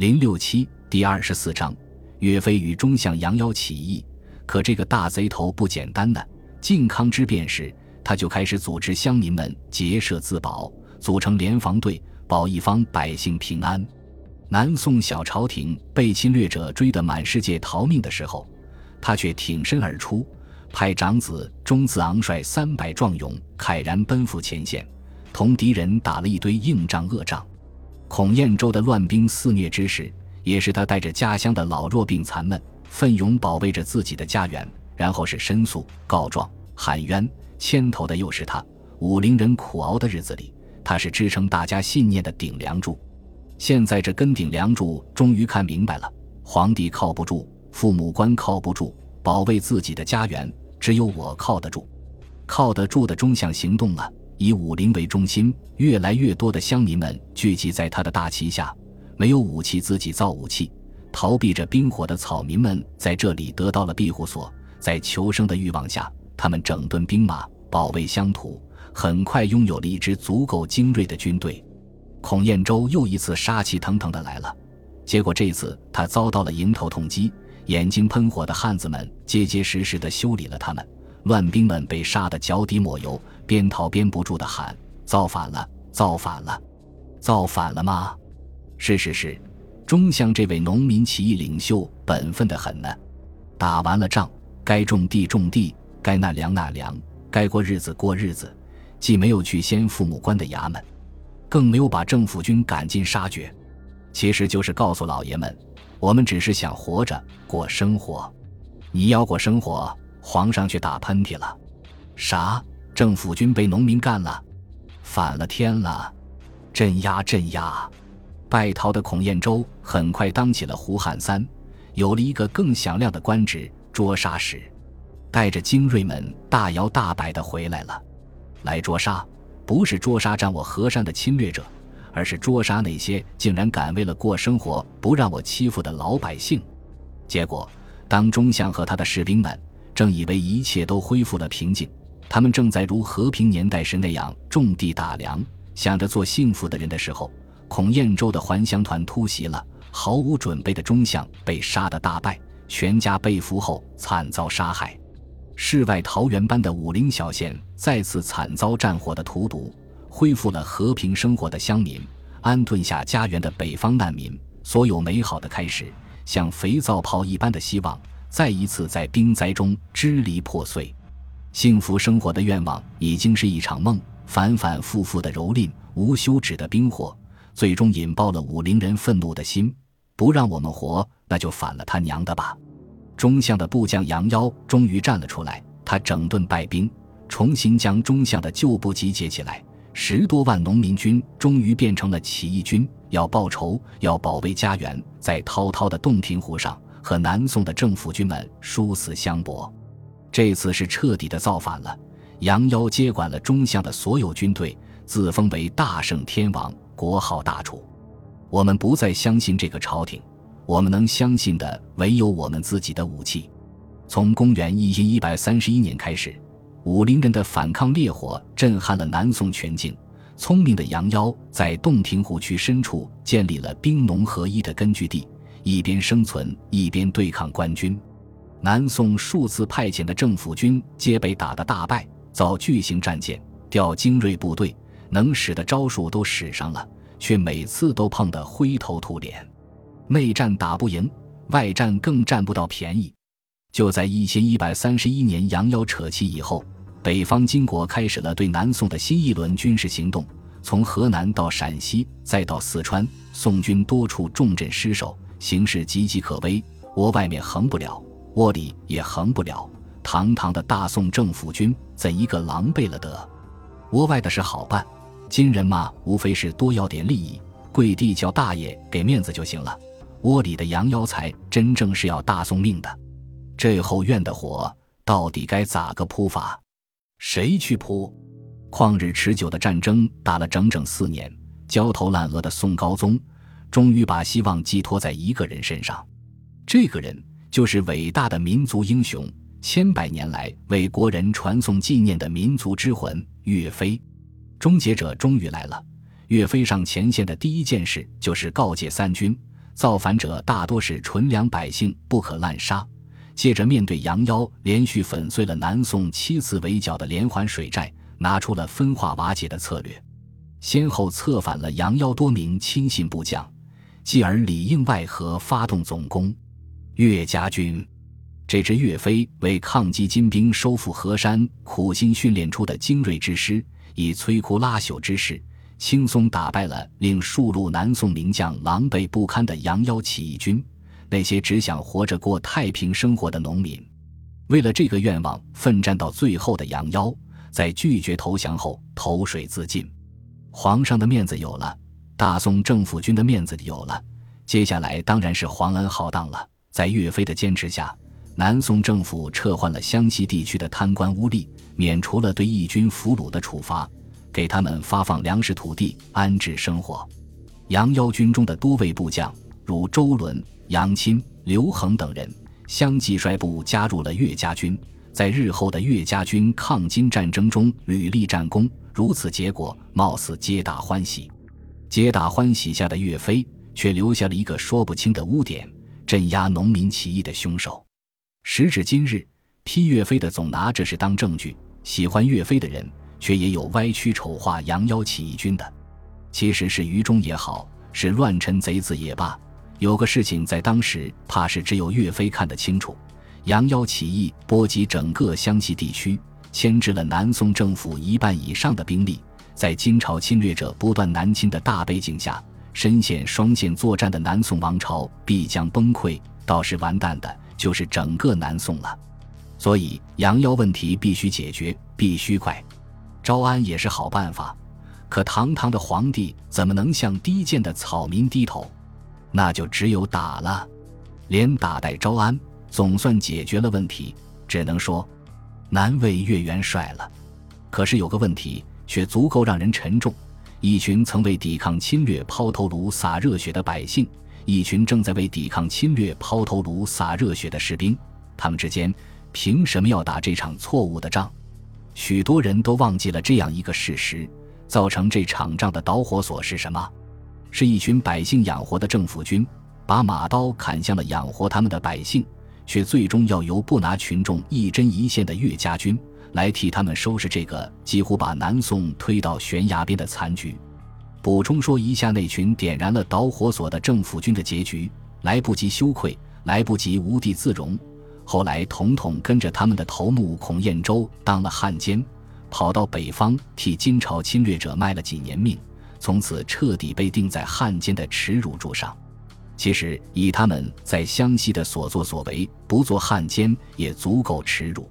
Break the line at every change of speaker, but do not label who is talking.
零六七第二十四章，岳飞与忠相杨妖起义。可这个大贼头不简单呢。靖康之变时，他就开始组织乡民们结社自保，组成联防队，保一方百姓平安。南宋小朝廷被侵略者追得满世界逃命的时候，他却挺身而出，派长子钟子昂率三百壮勇慨然奔赴前线，同敌人打了一堆硬仗恶仗。孔彦州的乱兵肆虐之时，也是他带着家乡的老弱病残们奋勇保卫着自己的家园。然后是申诉、告状、喊冤，牵头的又是他。武陵人苦熬的日子里，他是支撑大家信念的顶梁柱。现在这根顶梁柱终于看明白了：皇帝靠不住，父母官靠不住，保卫自己的家园，只有我靠得住。靠得住的中向行动了，以武陵为中心，越来越多的乡民们聚集在他的大旗下，没有武器自己造武器，逃避着兵火的草民们在这里得到了庇护所。在求生的欲望下，他们整顿兵马，保卫乡土，很快拥有了一支足够精锐的军队。孔彦周又一次杀气腾腾的来了，结果这次他遭到了迎头痛击，眼睛喷火的汉子们结结实实的修理了他们，乱兵们被杀得脚底抹油，边逃边不住的喊：“造反了！造反了！造反了吗？”是是是，中相这位农民起义领袖本分的很呢，打完了仗。该种地种地，该纳粮纳粮，该过日子过日子，既没有去先父母官的衙门，更没有把政府军赶尽杀绝，其实就是告诉老爷们，我们只是想活着过生活。你要过生活，皇上却打喷嚏了。啥？政府军被农民干了？反了天了！镇压镇压！败逃的孔彦周很快当起了胡汉三，有了一个更响亮的官职。捉杀使，带着精锐们大摇大摆的回来了。来捉杀，不是捉杀占我河山的侵略者，而是捉杀那些竟然敢为了过生活不让我欺负的老百姓。结果，当中相和他的士兵们正以为一切都恢复了平静，他们正在如和平年代时那样种地打粮，想着做幸福的人的时候，孔彦州的还乡团突袭了，毫无准备的中相被杀得大败。全家被俘后惨遭杀害，世外桃源般的武陵小县再次惨遭战火的荼毒，恢复了和平生活的乡民，安顿下家园的北方难民，所有美好的开始，像肥皂泡一般的希望，再一次在兵灾中支离破碎。幸福生活的愿望已经是一场梦，反反复复的蹂躏，无休止的兵火，最终引爆了武陵人愤怒的心，不让我们活。那就反了他娘的吧！中相的部将杨妖终于站了出来，他整顿败兵，重新将中相的旧部集结起来，十多万农民军终于变成了起义军，要报仇，要保卫家园，在滔滔的洞庭湖上和南宋的政府军们殊死相搏。这次是彻底的造反了。杨妖接管了中相的所有军队，自封为大圣天王，国号大楚。我们不再相信这个朝廷。我们能相信的唯有我们自己的武器。从公元一千一百三十一年开始，武陵人的反抗烈火震撼了南宋全境。聪明的杨妖在洞庭湖区深处建立了兵农合一的根据地，一边生存一边对抗官军。南宋数次派遣的政府军皆被打得大败，造巨型战舰，调精锐部队，能使的招数都使上了，却每次都碰得灰头土脸。内战打不赢，外战更占不到便宜。就在一千一百三十一年杨妖扯旗以后，北方金国开始了对南宋的新一轮军事行动。从河南到陕西，再到四川，宋军多处重镇失守，形势岌岌可危。窝外面横不了，窝里也横不了。堂堂的大宋政府军，怎一个狼狈了得？窝外的事好办，金人嘛，无非是多要点利益，跪地叫大爷给面子就行了。窝里的羊妖才真正是要大宋命的，这后院的火到底该咋个扑法？谁去扑？旷日持久的战争打了整整四年，焦头烂额的宋高宗终于把希望寄托在一个人身上。这个人就是伟大的民族英雄，千百年来为国人传颂纪念的民族之魂——岳飞。终结者终于来了。岳飞上前线的第一件事就是告诫三军。造反者大多是纯良百姓，不可滥杀。接着，面对杨妖连续粉碎了南宋七次围剿的连环水寨，拿出了分化瓦解的策略，先后策反了杨妖多名亲信部将，继而里应外合，发动总攻。岳家军，这支岳飞为抗击金兵、收复河山苦心训练出的精锐之师，以摧枯拉朽之势，轻松打败了令数路南宋名将狼狈不堪的杨妖起义军。那些只想活着过太平生活的农民，为了这个愿望奋战到最后的杨妖，在拒绝投降后投水自尽。皇上的面子有了，大宋政府军的面子有了，接下来当然是皇恩浩荡了。在岳飞的坚持下，南宋政府撤换了湘西地区的贪官污吏，免除了对义军俘虏的处罚，给他们发放粮食、土地，安置生活。杨妖军中的多位部将，如周伦。杨钦、刘恒等人相继率部加入了岳家军，在日后的岳家军抗金战争中屡立战功。如此结果，貌似皆大欢喜。皆大欢喜下的岳飞，却留下了一个说不清的污点：镇压农民起义的凶手。时至今日，批岳飞的总拿这事当证据；喜欢岳飞的人，却也有歪曲丑化杨妖起义军的。其实是愚忠也好，是乱臣贼子也罢。有个事情在当时，怕是只有岳飞看得清楚。杨妖起义波及整个湘西地区，牵制了南宋政府一半以上的兵力。在金朝侵略者不断南侵的大背景下，深陷双线作战的南宋王朝必将崩溃。到时完蛋的就是整个南宋了。所以，杨妖问题必须解决，必须快。招安也是好办法，可堂堂的皇帝怎么能向低贱的草民低头？那就只有打了，连打带招安，总算解决了问题。只能说，难为岳元帅了。可是有个问题，却足够让人沉重：一群曾为抵抗侵略抛头颅洒热血的百姓，一群正在为抵抗侵略抛头颅洒热血的士兵，他们之间凭什么要打这场错误的仗？许多人都忘记了这样一个事实：造成这场仗的导火索是什么？是一群百姓养活的政府军，把马刀砍向了养活他们的百姓，却最终要由不拿群众一针一线的岳家军来替他们收拾这个几乎把南宋推到悬崖边的残局。补充说一下，那群点燃了导火索的政府军的结局：来不及羞愧，来不及无地自容，后来统统跟着他们的头目孔彦舟当了汉奸，跑到北方替金朝侵略者卖了几年命。从此彻底被钉在汉奸的耻辱柱上。其实，以他们在湘西的所作所为，不做汉奸也足够耻辱。